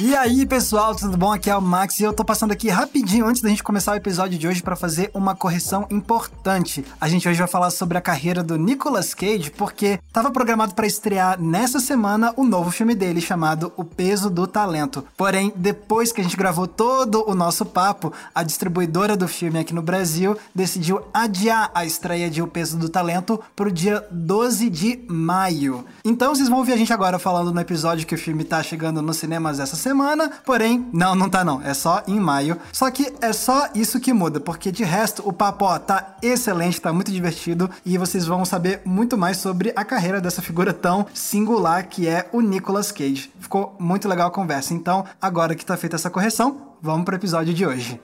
E aí, pessoal, tudo bom? Aqui é o Max e eu tô passando aqui rapidinho antes da gente começar o episódio de hoje para fazer uma correção importante. A gente hoje vai falar sobre a carreira do Nicolas Cage porque tava programado para estrear nessa semana o novo filme dele chamado O Peso do Talento. Porém, depois que a gente gravou todo o nosso papo, a distribuidora do filme aqui no Brasil decidiu adiar a estreia de O Peso do Talento pro dia 12 de maio. Então, vocês vão ouvir a gente agora falando no episódio que o filme tá chegando nos cinemas essa semana semana, porém, não, não tá não, é só em maio. Só que é só isso que muda, porque de resto o papo ó, tá excelente, tá muito divertido e vocês vão saber muito mais sobre a carreira dessa figura tão singular que é o Nicolas Cage. Ficou muito legal a conversa. Então, agora que tá feita essa correção, vamos pro episódio de hoje.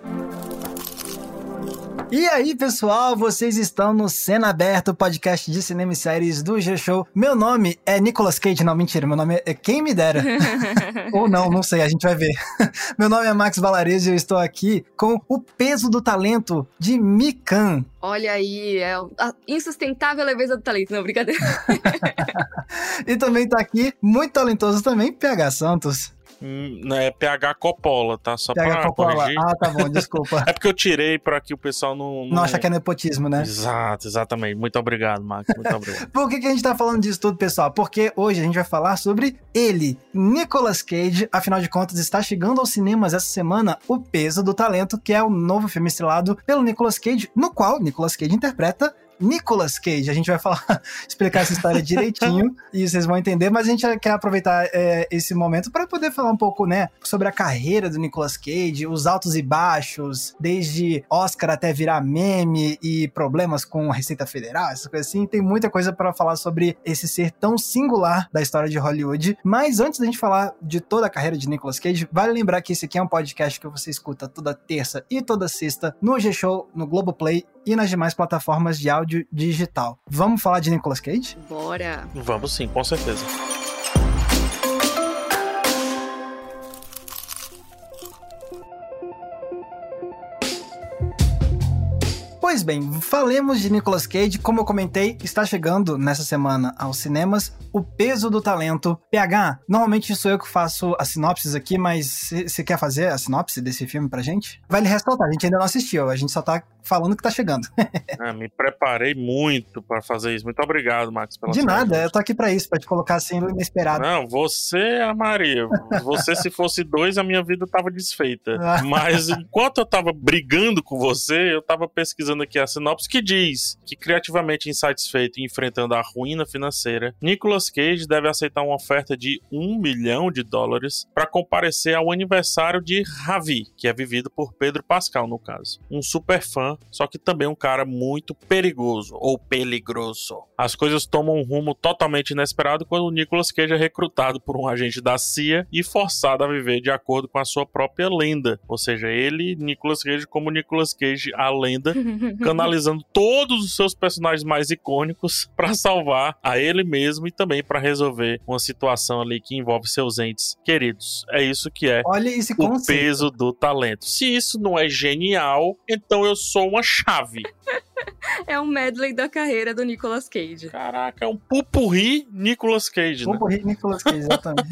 E aí, pessoal, vocês estão no Cena Aberto, podcast de cinema e séries do G-Show. Meu nome é Nicolas Cage, não, mentira, meu nome é Quem Me Dera. Ou não, não sei, a gente vai ver. meu nome é Max Valarese e eu estou aqui com o peso do talento de Mikan. Olha aí, é a insustentável leveza do talento, não, brincadeira. e também tá aqui, muito talentoso também, PH Santos. Hum, é PH Coppola, tá? Só PH pra Coppola. corrigir. Ah, tá bom, desculpa. É porque eu tirei pra que o pessoal não. Não acha que é nepotismo, né? Exato, exatamente. Muito obrigado, Max. Muito obrigado. Por que, que a gente tá falando disso tudo, pessoal? Porque hoje a gente vai falar sobre ele, Nicolas Cage. Afinal de contas, está chegando aos cinemas essa semana O Peso do Talento, que é o novo filme estrelado pelo Nicolas Cage, no qual Nicolas Cage interpreta Nicolas Cage. A gente vai falar, explicar essa história direitinho e vocês vão entender, mas a gente quer aproveitar é, esse momento para poder falar um pouco, né, sobre a carreira do Nicolas Cage, os altos e baixos, desde Oscar até virar meme e problemas com a Receita Federal, essas coisas assim. Tem muita coisa para falar sobre esse ser tão singular da história de Hollywood. Mas antes da gente falar de toda a carreira de Nicolas Cage, vale lembrar que esse aqui é um podcast que você escuta toda terça e toda sexta no G-Show, no Globoplay e nas demais plataformas de áudio digital. Vamos falar de Nicolas Cage? Bora! Vamos sim, com certeza. Pois bem, falemos de Nicolas Cage. Como eu comentei, está chegando nessa semana aos cinemas O Peso do Talento. PH, normalmente sou eu que faço as sinopses aqui, mas você quer fazer a sinopse desse filme pra gente? Vale ressaltar, a gente ainda não assistiu, a gente só tá falando que tá chegando. ah, me preparei muito para fazer isso. Muito obrigado, Max, pela De nada, eu tô aqui para isso, para te colocar assim no inesperado. Não, você é a Maria. Você, se fosse dois, a minha vida tava desfeita. Mas enquanto eu tava brigando com você, eu tava pesquisando aqui a sinopse que diz que criativamente insatisfeito e enfrentando a ruína financeira, Nicolas Cage deve aceitar uma oferta de um milhão de dólares para comparecer ao aniversário de Ravi, que é vivido por Pedro Pascal, no caso. Um super fã só que também um cara muito perigoso ou peligroso. As coisas tomam um rumo totalmente inesperado quando o Nicolas Cage é recrutado por um agente da CIA e forçado a viver de acordo com a sua própria lenda. Ou seja, ele, Nicolas Cage, como Nicolas Cage, a lenda, canalizando todos os seus personagens mais icônicos para salvar a ele mesmo e também para resolver uma situação ali que envolve seus entes queridos. É isso que é Olha esse o conceito. peso do talento. Se isso não é genial, então eu sou uma chave. é um medley da carreira do Nicolas Cage. Caraca, é um pupurri Nicolas Cage, né? Pupurri Nicolas Cage, exatamente.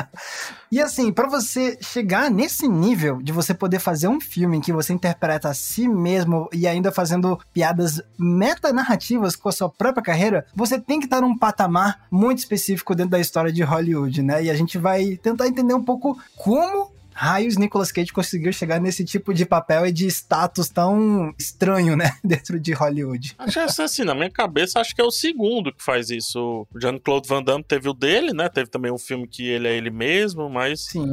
e assim, para você chegar nesse nível de você poder fazer um filme em que você interpreta a si mesmo e ainda fazendo piadas metanarrativas com a sua própria carreira, você tem que estar num patamar muito específico dentro da história de Hollywood, né? E a gente vai tentar entender um pouco como raios Nicolas Cage conseguiu chegar nesse tipo de papel e de status tão estranho, né? Dentro de Hollywood. Acho que assim, na minha cabeça, acho que é o segundo que faz isso. O Jean-Claude Van Damme teve o dele, né? Teve também um filme que ele é ele mesmo, mas Sim.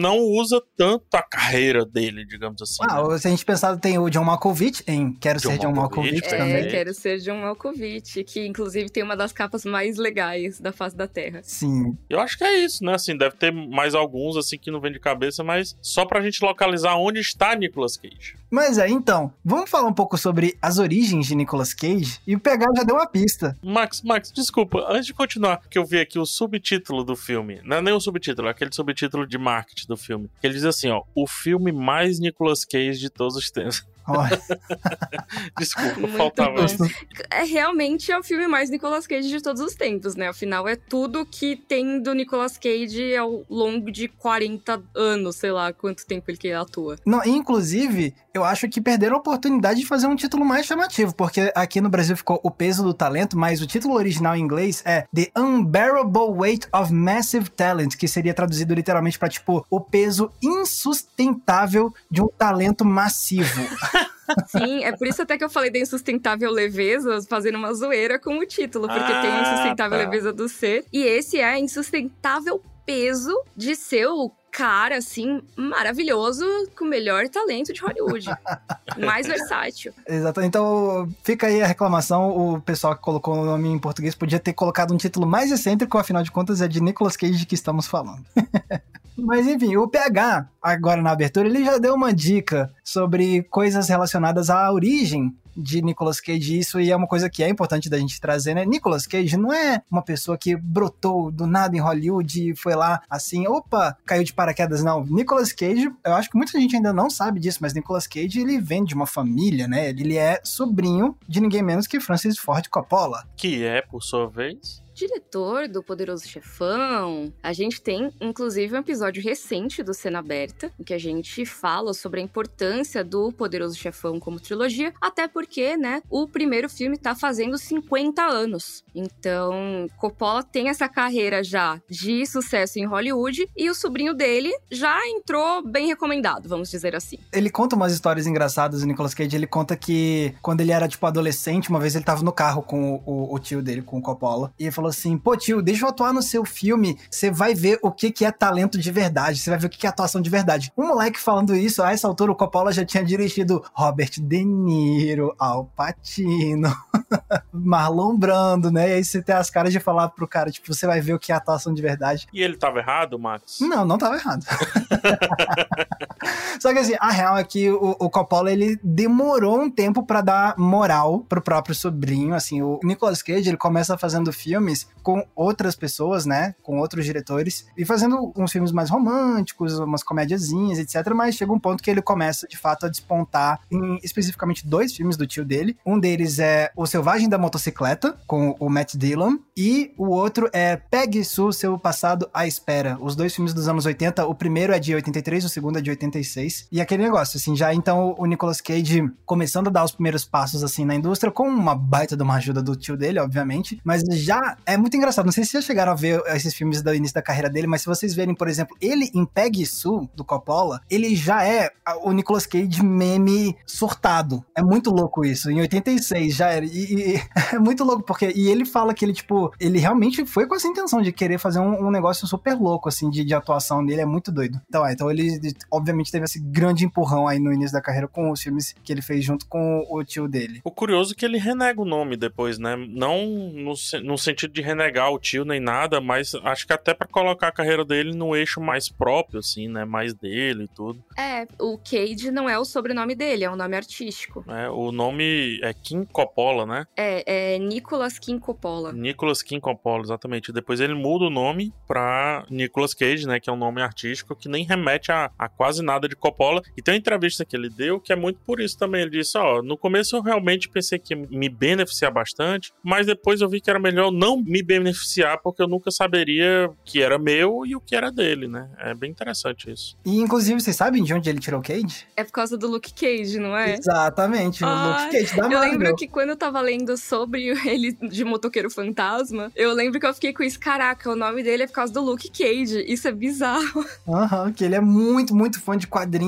não usa tanto a carreira dele, digamos assim. Ah, né? se a gente pensar, tem o John Malkovich em Quero John Ser John Malkovich, Malkovich É, também. quero ser John Malkovich, que inclusive tem uma das capas mais legais da face da Terra. Sim. Eu acho que é isso, né? Assim, deve ter mais alguns, assim, que não vem de cabeça, mas só pra gente localizar onde está Nicolas Cage. Mas é, então, vamos falar um pouco sobre as origens de Nicolas Cage? E o PH já deu uma pista. Max, Max, desculpa, antes de continuar, que eu vi aqui o subtítulo do filme. Não é nem o subtítulo, é aquele subtítulo de marketing do filme. Que ele diz assim, ó, o filme mais Nicolas Cage de todos os tempos. Desculpa, Muito faltava bom. isso. É realmente é o filme mais Nicolas Cage de todos os tempos, né? Afinal, é tudo que tem do Nicolas Cage ao longo de 40 anos, sei lá quanto tempo ele que atua. Não, inclusive, eu acho que perderam a oportunidade de fazer um título mais chamativo, porque aqui no Brasil ficou O Peso do Talento, mas o título original em inglês é The Unbearable Weight of Massive Talent, que seria traduzido literalmente para tipo o peso insustentável de um talento massivo. Sim, é por isso até que eu falei da insustentável leveza, fazendo uma zoeira com o título, porque ah, tem a insustentável tá. leveza do ser, e esse é a insustentável peso de ser o cara, assim, maravilhoso, com o melhor talento de Hollywood. mais versátil. Exato. Então, fica aí a reclamação. O pessoal que colocou o nome em português podia ter colocado um título mais excêntrico, afinal de contas é de Nicolas Cage que estamos falando. Mas enfim, o PH, agora na abertura, ele já deu uma dica sobre coisas relacionadas à origem de Nicolas Cage isso e é uma coisa que é importante da gente trazer, né? Nicolas Cage não é uma pessoa que brotou do nada em Hollywood e foi lá assim, opa, caiu de paraquedas, não. Nicolas Cage, eu acho que muita gente ainda não sabe disso, mas Nicolas Cage, ele vem de uma família, né? Ele é sobrinho de ninguém menos que Francis Ford Coppola. Que é, por sua vez, diretor do Poderoso Chefão. A gente tem, inclusive, um episódio recente do Cena Aberta, em que a gente fala sobre a importância do Poderoso Chefão como trilogia, até porque, né, o primeiro filme tá fazendo 50 anos. Então, Coppola tem essa carreira já de sucesso em Hollywood e o sobrinho dele já entrou bem recomendado, vamos dizer assim. Ele conta umas histórias engraçadas, o Nicolas Cage, ele conta que quando ele era, tipo, adolescente, uma vez ele tava no carro com o, o, o tio dele, com o Coppola, e ele falou assim: pô, tio, deixa eu atuar no seu filme. Você vai ver o que, que é talento de verdade. Você vai ver o que, que é atuação de verdade. Um moleque falando isso, a essa altura o Coppola já tinha dirigido Robert De Niro, Al Pacino, Marlon Brando, né? E aí você tem as caras de falar pro cara, tipo, você vai ver o que é atuação de verdade. E ele tava errado, Max? Não, não tava errado. Só que assim, a real é que o, o Coppola, ele demorou um tempo para dar moral pro próprio sobrinho, assim, o Nicolas Cage, ele começa fazendo filmes com outras pessoas, né, com outros diretores, e fazendo uns filmes mais românticos, umas comédiazinhas, etc, mas chega um ponto que ele começa, de fato, a despontar em especificamente dois filmes do tio dele. Um deles é O Selvagem da Motocicleta, com o Matt Dillon, e o outro é Pegue Su, Seu Passado à Espera. Os dois filmes dos anos 80, o primeiro é de 83, o segundo é de 86, e aquele negócio, assim, já então o Nicolas Cage começando a dar os primeiros passos, assim, na indústria, com uma baita de uma ajuda do tio dele, obviamente, mas já é muito engraçado. Não sei se já chegaram a ver esses filmes do início da carreira dele, mas se vocês verem, por exemplo, ele em Peggy Sue, do Coppola, ele já é o Nicolas Cage meme surtado. É muito louco isso. Em 86 já era. E, e é muito louco, porque. E ele fala que ele, tipo, ele realmente foi com essa intenção de querer fazer um, um negócio super louco, assim, de, de atuação dele. É muito doido. Então, é, então ele, obviamente, teve esse grande empurrão aí no início da carreira com os filmes que ele fez junto com o tio dele. O curioso é que ele renega o nome depois, né? Não no, no sentido de renegar o tio nem nada, mas acho que até para colocar a carreira dele no eixo mais próprio, assim, né? Mais dele e tudo. É, o Cage não é o sobrenome dele, é um nome artístico. É, o nome é Kim Coppola, né? É, é Nicolas Kim Coppola. Nicolas Kim Coppola, exatamente. Depois ele muda o nome pra Nicolas Cage, né? Que é um nome artístico que nem remete a, a quase nada de Coppola. E tem uma entrevista que ele deu que é muito por isso também. Ele disse: Ó, no começo eu realmente pensei que me beneficiar bastante, mas depois eu vi que era melhor não me beneficiar porque eu nunca saberia que era meu e o que era dele, né? É bem interessante isso. E inclusive, vocês sabem de onde ele tirou o Cage? É por causa do Luke Cage, não é? Exatamente, o Luke Cage da Eu lembro que quando eu tava lendo sobre ele de motoqueiro fantasma, eu lembro que eu fiquei com isso, caraca, o nome dele é por causa do Luke Cage. Isso é bizarro. Aham, uhum, que ele é muito, muito fã de quadrinhos.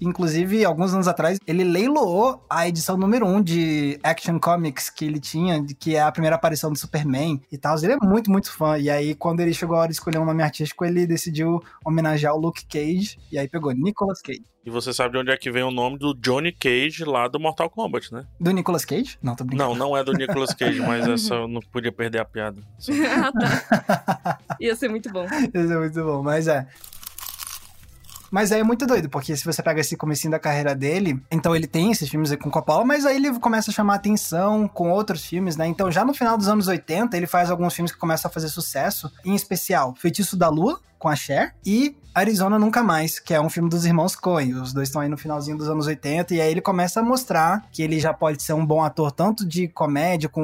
Inclusive, alguns anos atrás, ele leiloou a edição número 1 um de Action Comics que ele tinha, que é a primeira aparição do Superman e tal. Ele é muito, muito fã. E aí, quando ele chegou a hora de escolher um nome artístico, ele decidiu homenagear o Luke Cage. E aí pegou Nicolas Cage. E você sabe de onde é que vem o nome do Johnny Cage lá do Mortal Kombat, né? Do Nicolas Cage? Não, tô brincando. Não, não é do Nicolas Cage, mas essa eu não podia perder a piada. ah, tá. Ia ser muito bom. Ia ser muito bom, mas é. Mas aí é muito doido, porque se você pega esse comecinho da carreira dele, então ele tem esses filmes com Coppola, mas aí ele começa a chamar atenção com outros filmes, né? Então já no final dos anos 80, ele faz alguns filmes que começam a fazer sucesso, em especial Feitiço da Lua, com a Cher, e Arizona Nunca Mais, que é um filme dos irmãos Coen. Os dois estão aí no finalzinho dos anos 80, e aí ele começa a mostrar que ele já pode ser um bom ator, tanto de comédia, com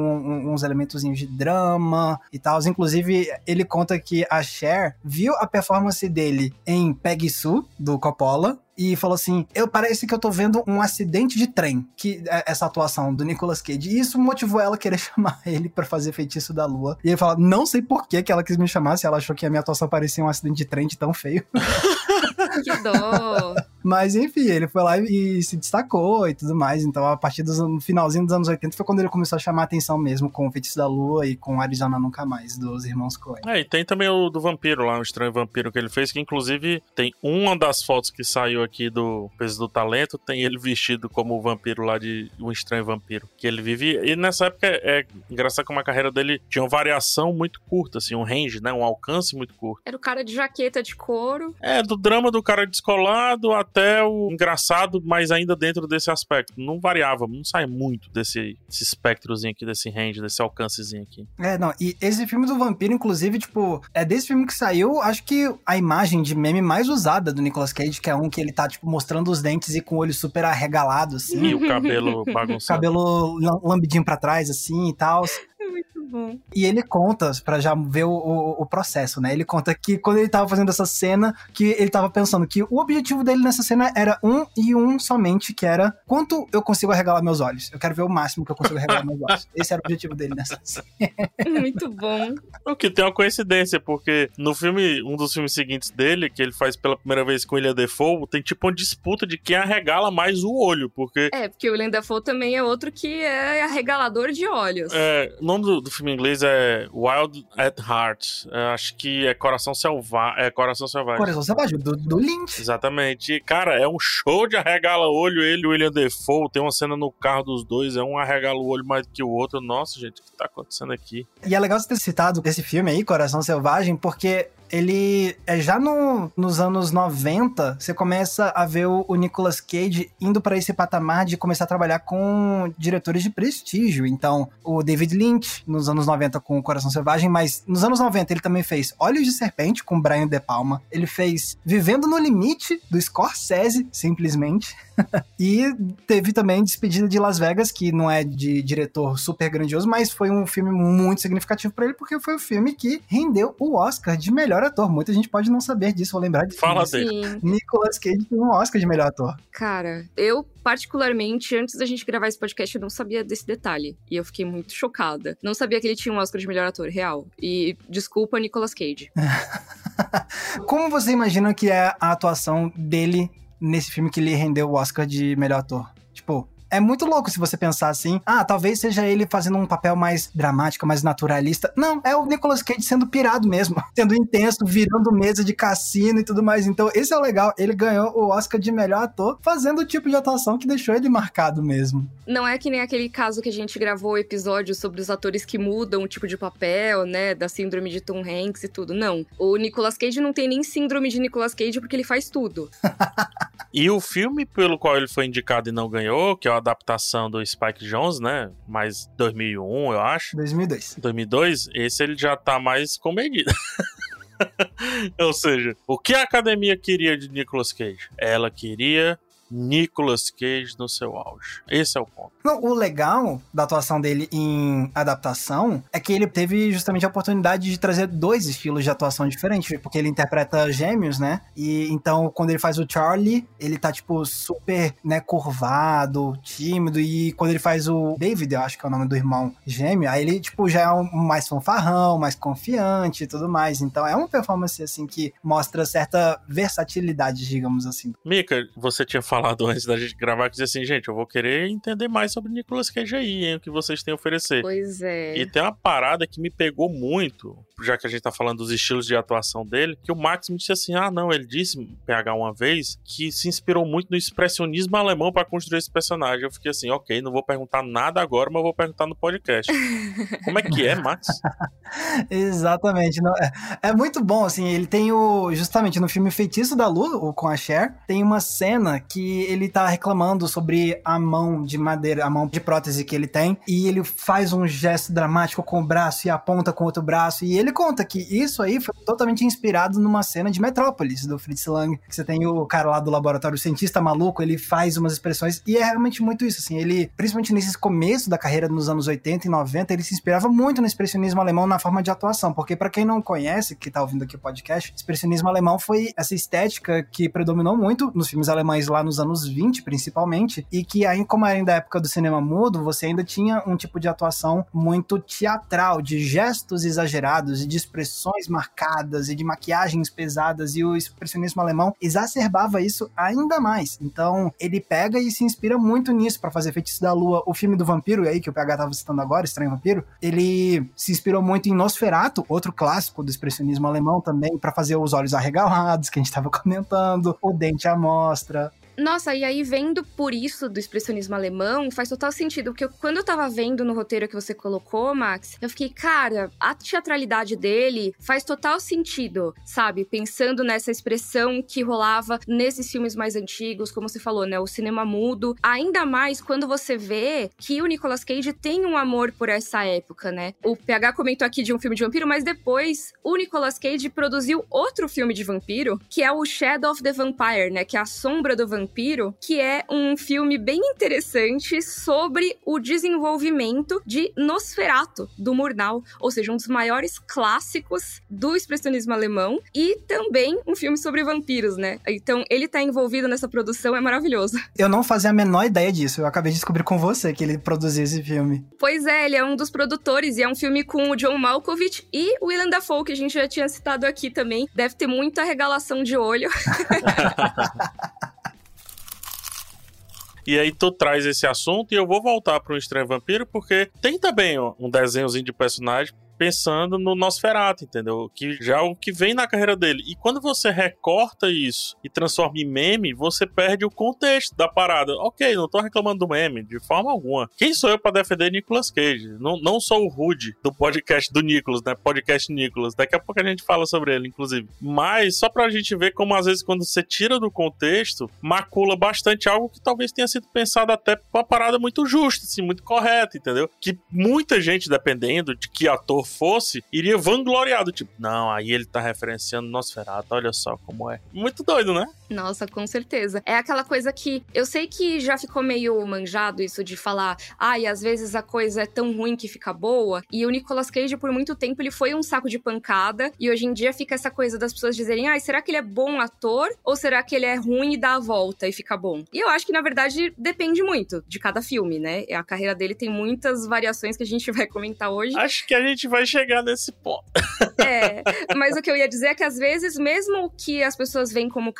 uns elementos de drama e tal. Inclusive, ele conta que a Cher viu a performance dele em Peggy Sue, do Coppola, e falou assim: Eu parece que eu tô vendo um acidente de trem, que é essa atuação do Nicolas Cage. E isso motivou ela a querer chamar ele para fazer feitiço da lua. E ele fala: Não sei por que, que ela quis me chamar, se ela achou que a minha atuação parecia um acidente de trem de tão feio. que dó! Mas enfim, ele foi lá e se destacou e tudo mais. Então, a partir do finalzinho dos anos 80 foi quando ele começou a chamar a atenção mesmo com o Feitiço da Lua e com Arizona Nunca Mais, dos irmãos Coen. É, e tem também o do vampiro lá, o estranho vampiro que ele fez, que inclusive tem uma das fotos que saiu aqui do Peso do Talento, tem ele vestido como o vampiro lá de um estranho vampiro. Que ele vive. E nessa época é engraçado como a carreira dele tinha uma variação muito curta, assim, um range, né? Um alcance muito curto. Era o cara de jaqueta de couro. É, do drama do cara descolado até o engraçado, mas ainda dentro desse aspecto. Não variava, não sai muito desse, desse espectrozinho aqui, desse range, desse alcancezinho aqui. É, não, e esse filme do vampiro, inclusive, tipo, é desse filme que saiu, acho que a imagem de meme mais usada do Nicolas Cage, que é um que ele tá, tipo, mostrando os dentes e com o olho super arregalado, assim. E o cabelo bagunçado. cabelo lambidinho pra trás, assim, e tal. Bom. E ele conta, para já ver o, o, o, processo, né? Ele conta que quando ele tava fazendo essa cena, que ele tava pensando que o objetivo dele nessa cena era um e um somente, que era quanto eu consigo arregalar meus olhos. Eu quero ver o máximo que eu consigo arregalar meus olhos. Esse era o objetivo dele nessa cena. Muito bom. O que tem uma coincidência, porque no filme, um dos filmes seguintes dele, que ele faz pela primeira vez com William Defoe, tem tipo uma disputa de quem arregala mais o olho, porque... É, porque o William Defoe também é outro que é arregalador de olhos. É, o nome do, do filme em inglês é Wild at Heart. É, acho que é Coração Selvagem. É Coração Selvagem. Coração Selvagem, do, do Lynch. Exatamente. E, cara, é um show de arregala-olho. Ele e o William Defoe. Tem uma cena no carro dos dois. É um arregala o olho mais do que o outro. Nossa, gente, o que tá acontecendo aqui? E é legal você ter citado esse filme aí, Coração Selvagem, porque ele é já no, nos anos 90, você começa a ver o, o Nicolas Cage indo para esse patamar de começar a trabalhar com diretores de prestígio. Então, o David Lynch, nos anos 90 com o Coração Selvagem, mas nos anos 90 ele também fez Olhos de Serpente com Brian De Palma. Ele fez Vivendo no Limite do Scorsese, simplesmente. e teve também Despedida de Las Vegas, que não é de diretor super grandioso, mas foi um filme muito significativo para ele, porque foi o filme que rendeu o Oscar de melhor ator. Muita gente pode não saber disso, ou lembrar disso. Fala dele. Nicolas Cage tem um Oscar de melhor ator. Cara, eu particularmente, antes da gente gravar esse podcast, eu não sabia desse detalhe. E eu fiquei muito chocada. Não sabia que ele tinha um Oscar de melhor ator, real. E desculpa, Nicolas Cage. Como você imagina que é a atuação dele nesse filme que lhe rendeu o Oscar de melhor ator? É muito louco se você pensar assim. Ah, talvez seja ele fazendo um papel mais dramático, mais naturalista. Não, é o Nicolas Cage sendo pirado mesmo, sendo intenso, virando mesa de cassino e tudo mais. Então, esse é o legal. Ele ganhou o Oscar de melhor ator fazendo o tipo de atuação que deixou ele marcado mesmo. Não é que nem aquele caso que a gente gravou o episódio sobre os atores que mudam o tipo de papel, né, da síndrome de Tom Hanks e tudo. Não. O Nicolas Cage não tem nem síndrome de Nicolas Cage porque ele faz tudo. e o filme pelo qual ele foi indicado e não ganhou, que é o adaptação do Spike Jones, né? Mais 2001, eu acho. 2002. 2002, esse ele já tá mais comedido. Ou seja, o que a academia queria de Nicolas Cage? Ela queria Nicolas Cage no seu auge. Esse é o ponto. Não, o legal da atuação dele em adaptação é que ele teve justamente a oportunidade de trazer dois estilos de atuação diferentes, porque ele interpreta gêmeos, né? E então, quando ele faz o Charlie, ele tá, tipo, super, né, curvado, tímido, e quando ele faz o David, eu acho que é o nome do irmão gêmeo, aí ele, tipo, já é um mais fanfarrão, mais confiante e tudo mais. Então, é uma performance, assim, que mostra certa versatilidade, digamos assim. Mika, você tinha falado falado antes da gente gravar, que dizia assim, gente, eu vou querer entender mais sobre Nicolas Cage aí, hein, o que vocês têm a oferecer. Pois é. E tem uma parada que me pegou muito, já que a gente tá falando dos estilos de atuação dele, que o Max me disse assim, ah, não, ele disse, PH uma vez, que se inspirou muito no expressionismo alemão para construir esse personagem. Eu fiquei assim, ok, não vou perguntar nada agora, mas vou perguntar no podcast. Como é que é, Max? Exatamente. Não, é, é, muito bom, assim, ele tem o, justamente no filme Feitiço da Lua, com a Cher, tem uma cena que ele tá reclamando sobre a mão de madeira, a mão de prótese que ele tem, e ele faz um gesto dramático com o braço e aponta com o outro braço, e ele ele conta que isso aí foi totalmente inspirado numa cena de Metrópolis, do Fritz Lang, você tem o cara lá do laboratório, o cientista maluco, ele faz umas expressões, e é realmente muito isso, assim, ele, principalmente nesse começo da carreira nos anos 80 e 90, ele se inspirava muito no expressionismo alemão na forma de atuação, porque para quem não conhece, que tá ouvindo aqui o podcast, expressionismo alemão foi essa estética que predominou muito nos filmes alemães lá nos anos 20, principalmente, e que aí, como era da época do cinema mudo, você ainda tinha um tipo de atuação muito teatral, de gestos exagerados e de expressões marcadas e de maquiagens pesadas, e o expressionismo alemão exacerbava isso ainda mais. Então, ele pega e se inspira muito nisso para fazer Feitiço da Lua, o filme do vampiro aí que o PH tava citando agora, Estranho Vampiro, ele se inspirou muito em Nosferatu, outro clássico do expressionismo alemão também, para fazer os olhos arregalados, que a gente tava comentando, o dente à mostra, nossa, e aí vendo por isso do expressionismo alemão, faz total sentido, porque eu, quando eu tava vendo no roteiro que você colocou, Max, eu fiquei, cara, a teatralidade dele faz total sentido, sabe? Pensando nessa expressão que rolava nesses filmes mais antigos, como você falou, né? O cinema mudo. Ainda mais quando você vê que o Nicolas Cage tem um amor por essa época, né? O PH comentou aqui de um filme de vampiro, mas depois o Nicolas Cage produziu outro filme de vampiro, que é o Shadow of the Vampire, né? Que é a sombra do vampiro Vampiro, que é um filme bem interessante sobre o desenvolvimento de Nosferatu, do Murnau, ou seja, um dos maiores clássicos do expressionismo alemão, e também um filme sobre vampiros, né? Então, ele tá envolvido nessa produção, é maravilhoso. Eu não fazia a menor ideia disso, eu acabei de descobrir com você que ele produziu esse filme. Pois é, ele é um dos produtores, e é um filme com o John Malkovich e o Willem Dafoe, que a gente já tinha citado aqui também. Deve ter muita regalação de olho. E aí tu traz esse assunto e eu vou voltar para o Estranho Vampiro porque tem também um desenhozinho de personagem pensando no Nosferatu, entendeu? Que já é o que vem na carreira dele. E quando você recorta isso e transforma em meme, você perde o contexto da parada. Ok, não tô reclamando do meme, de forma alguma. Quem sou eu para defender Nicolas Cage? Não, não sou o Rude do podcast do Nicolas, né? Podcast Nicolas. Daqui a pouco a gente fala sobre ele, inclusive. Mas só pra gente ver como às vezes quando você tira do contexto, macula bastante algo que talvez tenha sido pensado até pra uma parada muito justa, assim, muito correta, entendeu? Que muita gente, dependendo de que ator fosse, iria vangloriado. Tipo, não, aí ele tá referenciando Nosferatu, olha só como é. Muito doido, né? Nossa, com certeza. É aquela coisa que eu sei que já ficou meio manjado isso de falar, ai, ah, às vezes a coisa é tão ruim que fica boa. E o Nicolas Cage, por muito tempo, ele foi um saco de pancada. E hoje em dia fica essa coisa das pessoas dizerem, ai, ah, será que ele é bom ator? Ou será que ele é ruim e dá a volta e fica bom? E eu acho que, na verdade, depende muito de cada filme, né? A carreira dele tem muitas variações que a gente vai comentar hoje. Acho que a gente vai chegar nesse ponto. É, mas o que eu ia dizer é que às vezes, mesmo que as pessoas veem como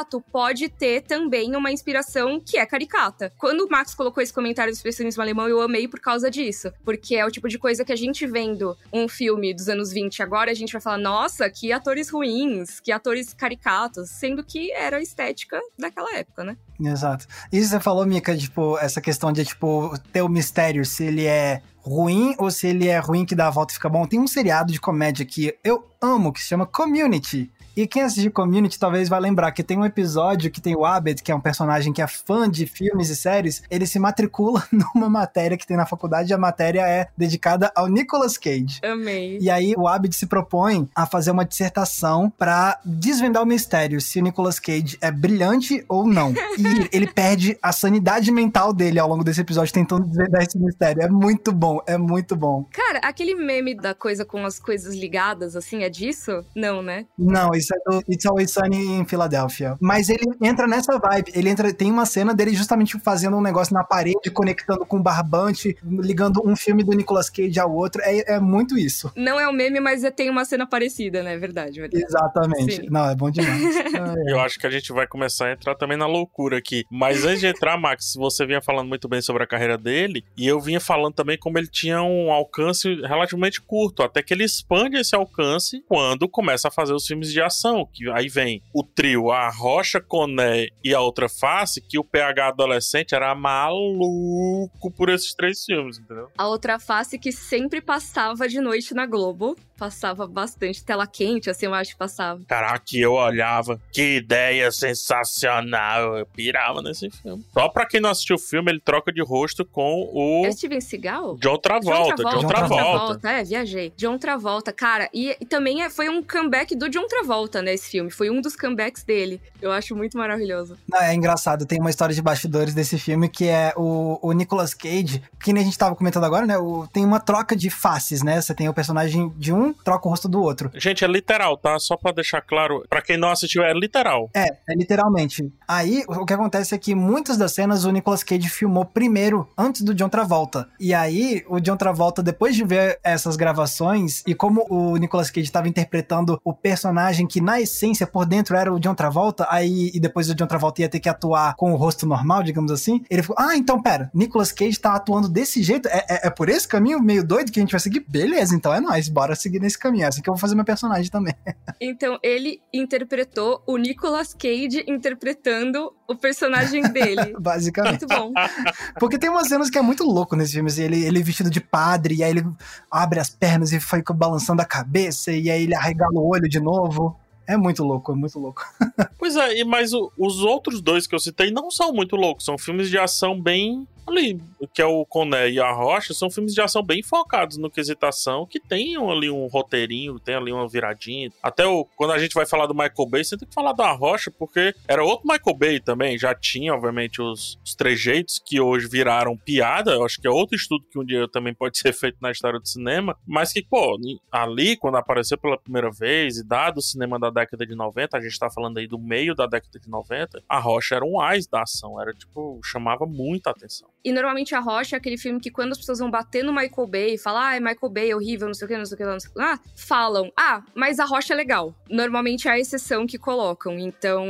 caricato, pode ter também uma inspiração que é caricata. Quando o Max colocou esse comentário do expressionismo alemão, eu amei por causa disso. Porque é o tipo de coisa que a gente vendo um filme dos anos 20 agora, a gente vai falar, nossa, que atores ruins, que atores caricatos, sendo que era a estética daquela época, né? Exato. Isso você falou, Mika, tipo, essa questão de, tipo, ter o mistério, se ele é ruim ou se ele é ruim que dá a volta e fica bom. Tem um seriado de comédia que eu amo, que se chama Community. E quem assistiu Community talvez vai lembrar que tem um episódio que tem o Abed, que é um personagem que é fã de filmes e séries, ele se matricula numa matéria que tem na faculdade e a matéria é dedicada ao Nicolas Cage. Amei. E aí o Abed se propõe a fazer uma dissertação para desvendar o mistério se o Nicolas Cage é brilhante ou não. E ele perde a sanidade mental dele ao longo desse episódio tentando desvendar esse mistério. É muito bom, é muito bom. Cara, aquele meme da coisa com as coisas ligadas, assim, é disso? Não, né? Não, isso é do It's Always Sunny em Filadélfia. Mas ele entra nessa vibe. Ele entra, tem uma cena dele justamente fazendo um negócio na parede, conectando com o barbante, ligando um filme do Nicolas Cage ao outro. É, é muito isso. Não é um meme, mas é, tem uma cena parecida, né? Verdade, verdade. Exatamente. Sim. Não, é bom demais. Eu acho que a gente vai começar a entrar também na loucura aqui. Mas antes de entrar, Max, você vinha falando muito bem sobre a carreira dele, e eu vinha falando também como ele tinha um alcance relativamente curto, até que ele expande esse alcance quando começa a fazer os filmes de ação, que aí vem o trio, a Rocha, Coné e a outra face, que o PH adolescente era maluco por esses três filmes, entendeu? A outra face que sempre passava de noite na Globo. Passava bastante. Tela quente, assim, eu acho que passava. Caraca, eu olhava. Que ideia sensacional. Eu pirava nesse filme. Só pra quem não assistiu o filme, ele troca de rosto com o. É Steven Seagal? John Travolta. John Travolta. John Travolta. É, viajei. John Travolta. Cara, e, e também é, foi um comeback do John Travolta, né, esse filme. Foi um dos comebacks dele. Eu acho muito maravilhoso. Não, é engraçado. Tem uma história de bastidores desse filme que é o, o Nicolas Cage, que nem a gente tava comentando agora, né? O, tem uma troca de faces, né? Você tem o personagem de um troca o rosto do outro. Gente, é literal, tá? Só pra deixar claro, para quem não assistiu, é literal. É, é literalmente. Aí, o que acontece é que muitas das cenas o Nicolas Cage filmou primeiro, antes do John Travolta. E aí, o John Travolta, depois de ver essas gravações, e como o Nicolas Cage estava interpretando o personagem que, na essência, por dentro era o John Travolta, aí, e depois o John Travolta ia ter que atuar com o rosto normal, digamos assim, ele ficou, ah, então, pera, Nicolas Cage tá atuando desse jeito? É, é, é por esse caminho meio doido que a gente vai seguir? Beleza, então é nóis, bora seguir nesse caminho. É assim que eu vou fazer meu personagem também. Então, ele interpretou o Nicolas Cage interpretando o personagem dele. Basicamente. Muito bom. Porque tem umas cenas que é muito louco nesse filme. Assim, ele, ele vestido de padre, e aí ele abre as pernas e fica balançando a cabeça, e aí ele arregala o olho de novo. É muito louco, é muito louco. pois é, mas o, os outros dois que eu citei não são muito loucos, são filmes de ação bem ali, que é o Coné e a Rocha, são filmes de ação bem focados no quesitação, que tem ali um roteirinho, tem ali uma viradinha. Até o, quando a gente vai falar do Michael Bay, você tem que falar da Rocha, porque era outro Michael Bay também, já tinha, obviamente, os, os trejeitos que hoje viraram piada, eu acho que é outro estudo que um dia também pode ser feito na história do cinema, mas que, pô, ali, quando apareceu pela primeira vez, e dado o cinema da década de 90, a gente tá falando aí do meio da década de 90, a Rocha era um ás da ação, era tipo, chamava muita atenção. E normalmente a Rocha é aquele filme que quando as pessoas vão bater no Michael Bay e falar, ah, é Michael Bay, é horrível, não sei o que, não sei o que, não sei o que, ah, falam, ah, mas a Rocha é legal. Normalmente é a exceção que colocam. Então,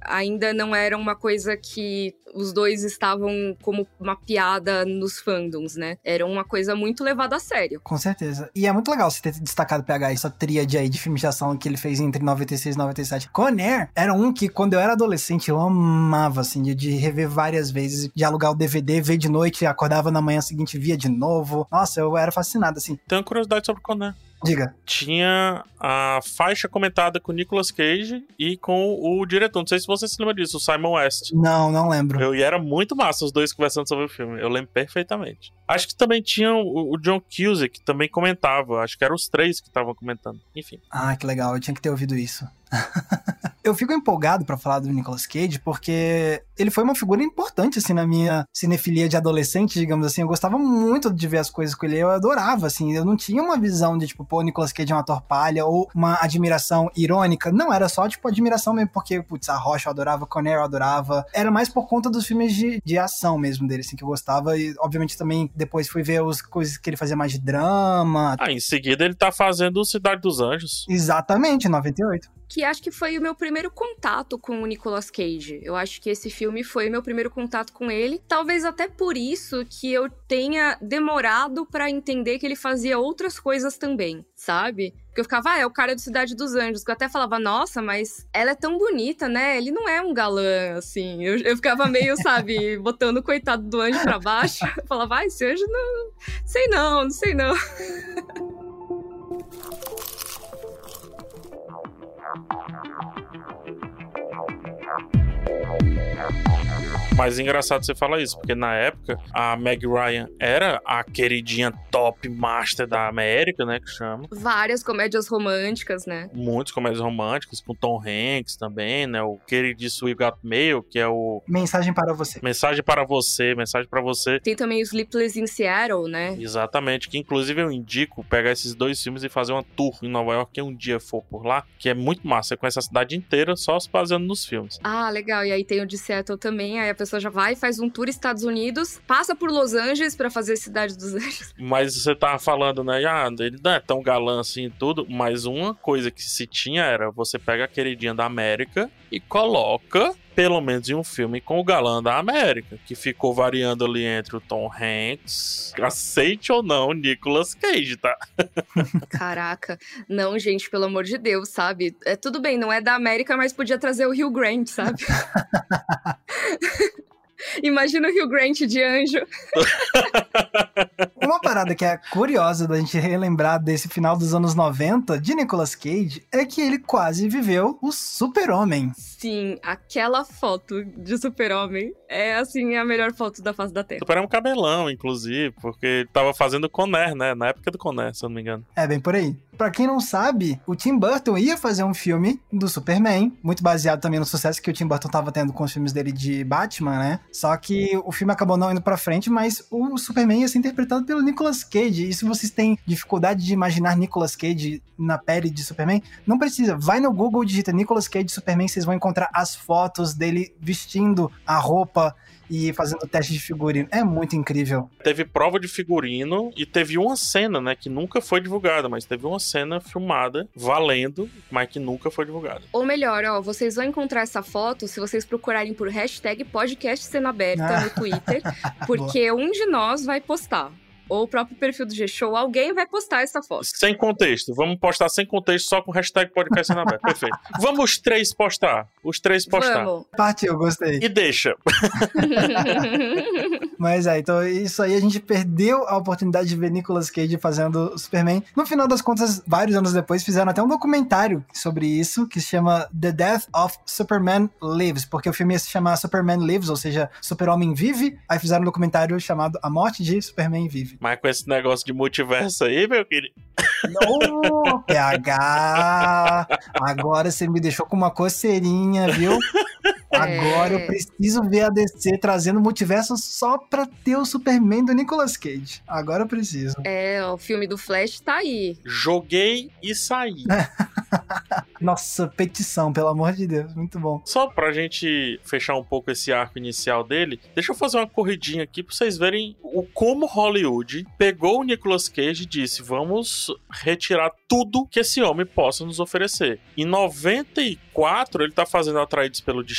ainda não era uma coisa que os dois estavam como uma piada nos fandoms, né? Era uma coisa muito levada a sério. Com certeza. E é muito legal você ter destacado PH essa tríade aí de filmes de ação que ele fez entre 96 e 97. Conair era um que, quando eu era adolescente, eu amava, assim, de rever várias vezes, de alugar o DVD, ver de noite, acordava na manhã seguinte, via de novo. Nossa, eu era fascinado, assim. Tenho curiosidade sobre Conair. Diga. Tinha a faixa comentada com o Nicolas Cage e com o diretor. Não sei se você se lembra disso, o Simon West. Não, não lembro. Eu, e era muito massa os dois conversando sobre o filme. Eu lembro perfeitamente. Acho que também tinha o, o John Cusack, que também comentava. Acho que eram os três que estavam comentando. Enfim. Ah, que legal. Eu tinha que ter ouvido isso. Eu fico empolgado para falar do Nicolas Cage porque ele foi uma figura importante assim na minha cinefilia de adolescente, digamos assim. Eu gostava muito de ver as coisas com ele, eu adorava assim. Eu não tinha uma visão de tipo, pô, Nicolas Cage é uma torpalha ou uma admiração irônica. Não, era só tipo admiração mesmo porque, putz, a Rocha eu adorava, Conner eu adorava. Era mais por conta dos filmes de, de ação mesmo dele, assim, que eu gostava e obviamente também depois fui ver as coisas que ele fazia mais de drama. Ah, em seguida ele tá fazendo Cidade dos Anjos. Exatamente, 98 que acho que foi o meu primeiro contato com o Nicolas Cage. Eu acho que esse filme foi o meu primeiro contato com ele. Talvez até por isso que eu tenha demorado para entender que ele fazia outras coisas também, sabe? Porque eu ficava, ah, é o cara do Cidade dos Anjos. Que eu até falava, nossa, mas ela é tão bonita, né? Ele não é um galã, assim. Eu, eu ficava meio, sabe, botando o coitado do anjo pra baixo. Eu falava, ah, esse anjo não. Sei não, não sei não. Mas é engraçado você falar isso, porque na época a Meg Ryan era a queridinha top master da América, né? Que chama. Várias comédias românticas, né? Muitas comédias românticas, com Tom Hanks também, né? O queridíssimo We Got Mail, que é o. Mensagem para você. Mensagem para você, mensagem para você. Tem também o Sleepless in Seattle, né? Exatamente, que inclusive eu indico pegar esses dois filmes e fazer uma tour em Nova York, que um dia for por lá, que é muito massa. Você conhece a cidade inteira só se baseando nos filmes. Ah, legal. E aí tem o de Seattle também, aí a pessoa já vai, faz um tour Estados Unidos, passa por Los Angeles para fazer Cidade dos Anjos. Mas você tava falando, né? Ah, ele não é tão galã assim e tudo, mas uma coisa que se tinha era você pega a queridinha da América e coloca pelo menos em um filme com o galã da América, que ficou variando ali entre o Tom Hanks, aceite ou não, Nicolas Cage, tá? Caraca, não, gente, pelo amor de Deus, sabe? É tudo bem, não é da América, mas podia trazer o Hugh Grant, sabe? Imagina o Hugh Grant de anjo. Uma parada que é curiosa da gente relembrar desse final dos anos 90 de Nicolas Cage é que ele quase viveu o super-homem. Sim, aquela foto de super-homem é, assim, a melhor foto da face da Terra. Super-homem cabelão, inclusive, porque ele tava fazendo Conner, né? Na época do Conner, se eu não me engano. É, bem por aí. Pra quem não sabe, o Tim Burton ia fazer um filme do Superman, muito baseado também no sucesso que o Tim Burton tava tendo com os filmes dele de Batman, né? Só que o filme acabou não indo pra frente, mas o Superman ia ser interpretado pelo Nicolas Cage. E se vocês têm dificuldade de imaginar Nicolas Cage na pele de Superman, não precisa. Vai no Google, digita Nicolas Cage Superman, vocês vão encontrar as fotos dele vestindo a roupa e fazendo teste de figurino. É muito incrível. Teve prova de figurino e teve uma cena, né, que nunca foi divulgada, mas teve uma cena filmada, valendo, mas que nunca foi divulgada. Ou melhor, ó, vocês vão encontrar essa foto se vocês procurarem por hashtag podcast cena aberta ah. no Twitter, porque um de nós vai postar ou o próprio perfil do G-Show, alguém vai postar essa foto. Sem contexto. Vamos postar sem contexto, só com hashtag podcast na aberto. Perfeito. Vamos os três postar. Os três postar. Vamos. Partiu, gostei. E deixa. Mas é, então isso aí a gente perdeu a oportunidade de ver Nicolas Cage fazendo Superman. No final das contas, vários anos depois, fizeram até um documentário sobre isso, que se chama The Death of Superman Lives, porque o filme ia se chamar Superman Lives, ou seja, Super-Homem Vive. Aí fizeram um documentário chamado A Morte de Superman Vive. Mas com esse negócio de multiverso aí, meu querido. Não, PH! Agora você me deixou com uma coceirinha, viu? Agora é... eu preciso ver a DC trazendo multiverso só pra ter o Superman do Nicolas Cage. Agora eu preciso. É, o filme do Flash tá aí. Joguei e saí. Nossa, petição, pelo amor de Deus. Muito bom. Só pra gente fechar um pouco esse arco inicial dele, deixa eu fazer uma corridinha aqui pra vocês verem o como Hollywood pegou o Nicolas Cage e disse: vamos retirar tudo que esse homem possa nos oferecer. Em 94, ele tá fazendo Atraídos pelo Destino,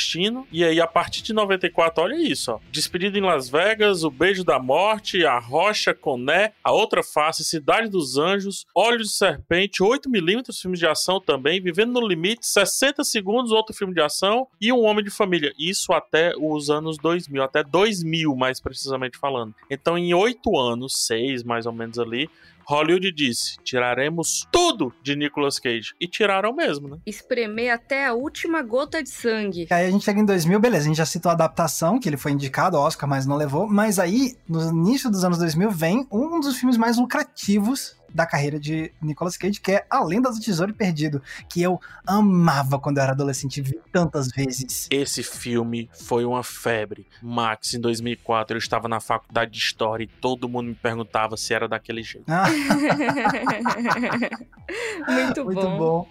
e aí a partir de 94, olha isso, ó. Despedida em Las Vegas, O Beijo da Morte, A Rocha, Coné, A Outra Face, Cidade dos Anjos, Olhos de Serpente, 8mm, filmes de ação também, Vivendo no Limite, 60 segundos, outro filme de ação, e Um Homem de Família. Isso até os anos 2000, até 2000 mais precisamente falando. Então em oito anos, seis mais ou menos ali, Hollywood disse: tiraremos tudo de Nicolas Cage. E tiraram mesmo, né? Espremer até a última gota de sangue. Aí a gente chega em 2000, beleza, a gente já citou a adaptação, que ele foi indicado ao Oscar, mas não levou. Mas aí, no início dos anos 2000, vem um dos filmes mais lucrativos da carreira de Nicolas Cage, que é A Lenda do Tesouro Perdido, que eu amava quando eu era adolescente, vi tantas vezes. Esse filme foi uma febre. Max, em 2004, eu estava na faculdade de História e todo mundo me perguntava se era daquele jeito. Ah. Muito, Muito bom. bom.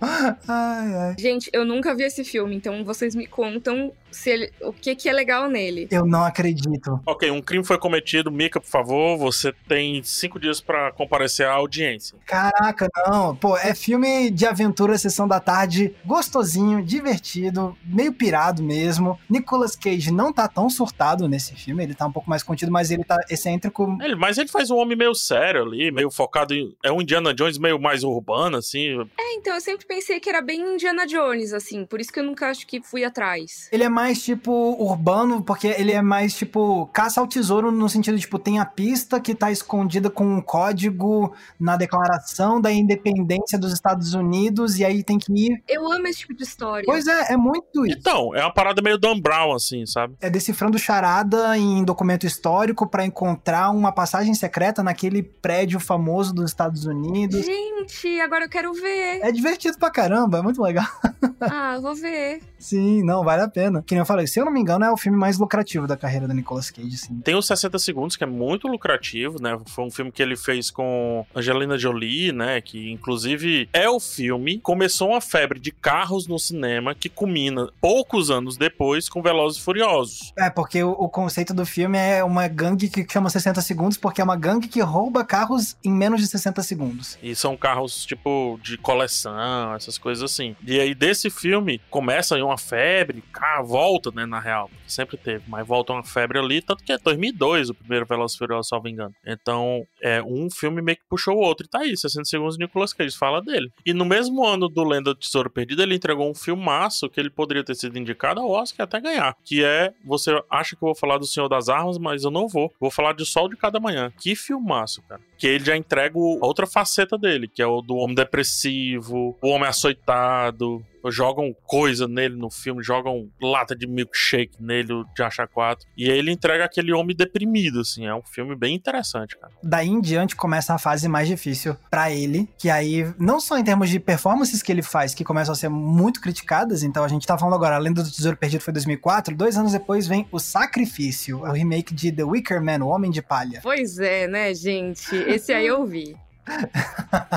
Ai, ai. Gente, eu nunca vi esse filme, então vocês me contam se ele, o que, que é legal nele. Eu não acredito. Ok, um crime foi cometido. Mika, por favor, você tem cinco dias para comparecer à audiência. Caraca, não. Pô, é filme de aventura, sessão da tarde, gostosinho, divertido, meio pirado mesmo. Nicolas Cage não tá tão surtado nesse filme, ele tá um pouco mais contido, mas ele tá excêntrico. Ele, mas ele faz um homem meio sério ali, meio focado em. É um Indiana Jones meio mais urbano, assim. É, então eu sempre pensei que era bem Indiana Jones, assim, por isso que eu nunca acho que fui atrás. Ele é mais, tipo, urbano, porque ele é mais, tipo, caça ao tesouro no sentido, tipo, tem a pista que tá escondida com um código na declaração da independência dos Estados Unidos e aí tem que ir. Eu amo esse tipo de história. Pois é, é muito isso. Então, é uma parada meio Dan Brown, assim, sabe? É decifrando charada em documento histórico para encontrar uma passagem secreta naquele prédio famoso dos Estados Unidos. Gente, agora eu quero ver. É divertido pra caramba, é muito legal. Ah, vou ver. Sim, não, vale a pena que nem eu falei, se eu não me engano, é o filme mais lucrativo da carreira da Nicolas Cage, assim. Tem os 60 Segundos, que é muito lucrativo, né? Foi um filme que ele fez com Angelina Jolie, né? Que inclusive é o filme. Começou uma febre de carros no cinema que culmina poucos anos depois com Velozes e Furiosos. É, porque o, o conceito do filme é uma gangue que chama 60 segundos, porque é uma gangue que rouba carros em menos de 60 segundos. E são carros, tipo, de coleção, essas coisas assim. E aí, desse filme, começa aí uma febre, carro volta, né, na real, sempre teve, mas volta uma febre ali, tanto que é 2002 o primeiro Velozes Furiosos, salvo engano. Então, é um filme meio que puxou o outro, e tá aí, 60 segundos Nicolas Cage, fala dele. E no mesmo ano do Lenda do Tesouro Perdido, ele entregou um filmaço que ele poderia ter sido indicado ao Oscar até ganhar, que é, você acha que eu vou falar do Senhor das Armas, mas eu não vou. Vou falar de Sol de Cada Manhã. Que filmaço, cara. Que ele já entrega outra faceta dele, que é o do homem depressivo, o homem açoitado, jogam coisa nele no filme, jogam lata de milkshake nele, de achar quatro. E aí ele entrega aquele homem deprimido, assim. É um filme bem interessante, cara. Daí em diante começa a fase mais difícil para ele, que aí, não só em termos de performances que ele faz, que começam a ser muito criticadas, então a gente tá falando agora, a Lenda do Tesouro Perdido foi 2004, dois anos depois vem O Sacrifício, o remake de The Wicker Man, O Homem de Palha. Pois é, né, gente? Esse aí eu vi.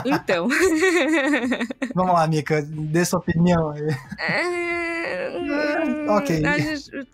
Então. Vamos lá, Mika, dê sua opinião. É... ok.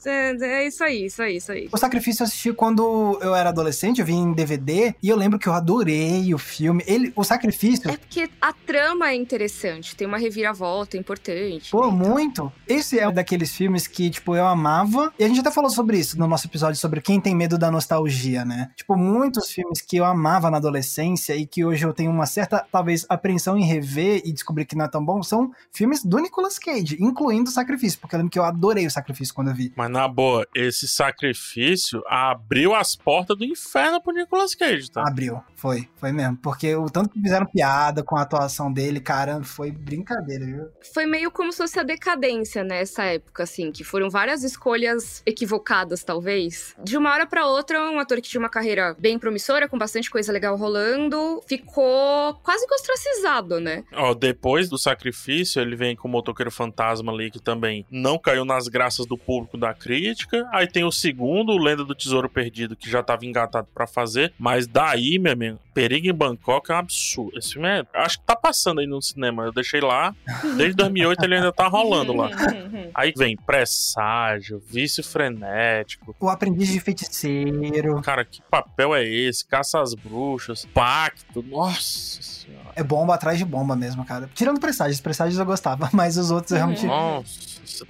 É, é isso aí, isso aí, isso aí. O Sacrifício eu assisti quando eu era adolescente, eu vi em DVD, e eu lembro que eu adorei o filme. Ele, o Sacrifício. É porque a trama é interessante, tem uma reviravolta importante. Pô, muito. Esse é um daqueles filmes que, tipo, eu amava. E a gente até falou sobre isso no nosso episódio sobre quem tem medo da nostalgia, né? Tipo, muitos filmes que eu amava na adolescência e que hoje eu tenho uma certa, talvez, apreensão em rever e descobrir que não é tão bom, são filmes do Nicolas Cage, incluindo o Sacrifício, porque eu lembro que eu adorei o Sacrifício quando eu vi. Mas na boa, esse sacrifício abriu as portas do inferno pro Nicolas Cage, tá? Abriu, foi, foi mesmo. Porque o tanto que fizeram piada com a atuação dele, cara, foi brincadeira, viu? Foi meio como se fosse a decadência nessa época, assim, que foram várias escolhas equivocadas, talvez. De uma hora para outra, um ator que tinha uma carreira bem promissora, com bastante coisa legal rolando, ficou quase que ostracizado, né? Ó, depois do sacrifício, ele vem com o motoqueiro fantasma ali, que também não caiu nas graças do público da crítica. Aí tem o segundo, o Lenda do Tesouro Perdido, que já tava engatado para fazer. Mas daí, meu amigo, Perigo em Bangkok é um absurdo. Esse filme é, acho que tá passando aí no cinema. Eu deixei lá. Desde 2008 ele ainda tá rolando lá. Aí vem Presságio, Vício Frenético. O Aprendiz de Feiticeiro. Cara, que papel é esse? Caça às Bruxas, Pacto. Nossa senhora. É bomba atrás de bomba mesmo, cara. Tirando Presságios. Presságios eu gostava, mas os outros eu realmente... Nossa.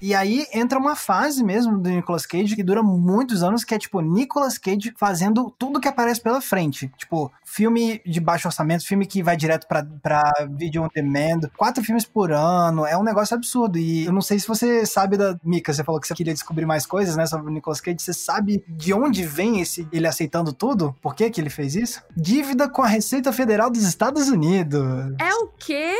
E aí entra uma fase mesmo do Nicolas Cage que dura muitos anos, que é tipo Nicolas Cage fazendo tudo que aparece pela frente. Tipo, filme de baixo orçamento, filme que vai direto pra, pra vídeo on demand, quatro filmes por ano, é um negócio absurdo. E eu não sei se você sabe da. Mika, você falou que você queria descobrir mais coisas, né, sobre o Nicolas Cage. Você sabe de onde vem esse ele aceitando tudo? Por que que ele fez isso? Dívida com a Receita Federal dos Estados Unidos. É o quê?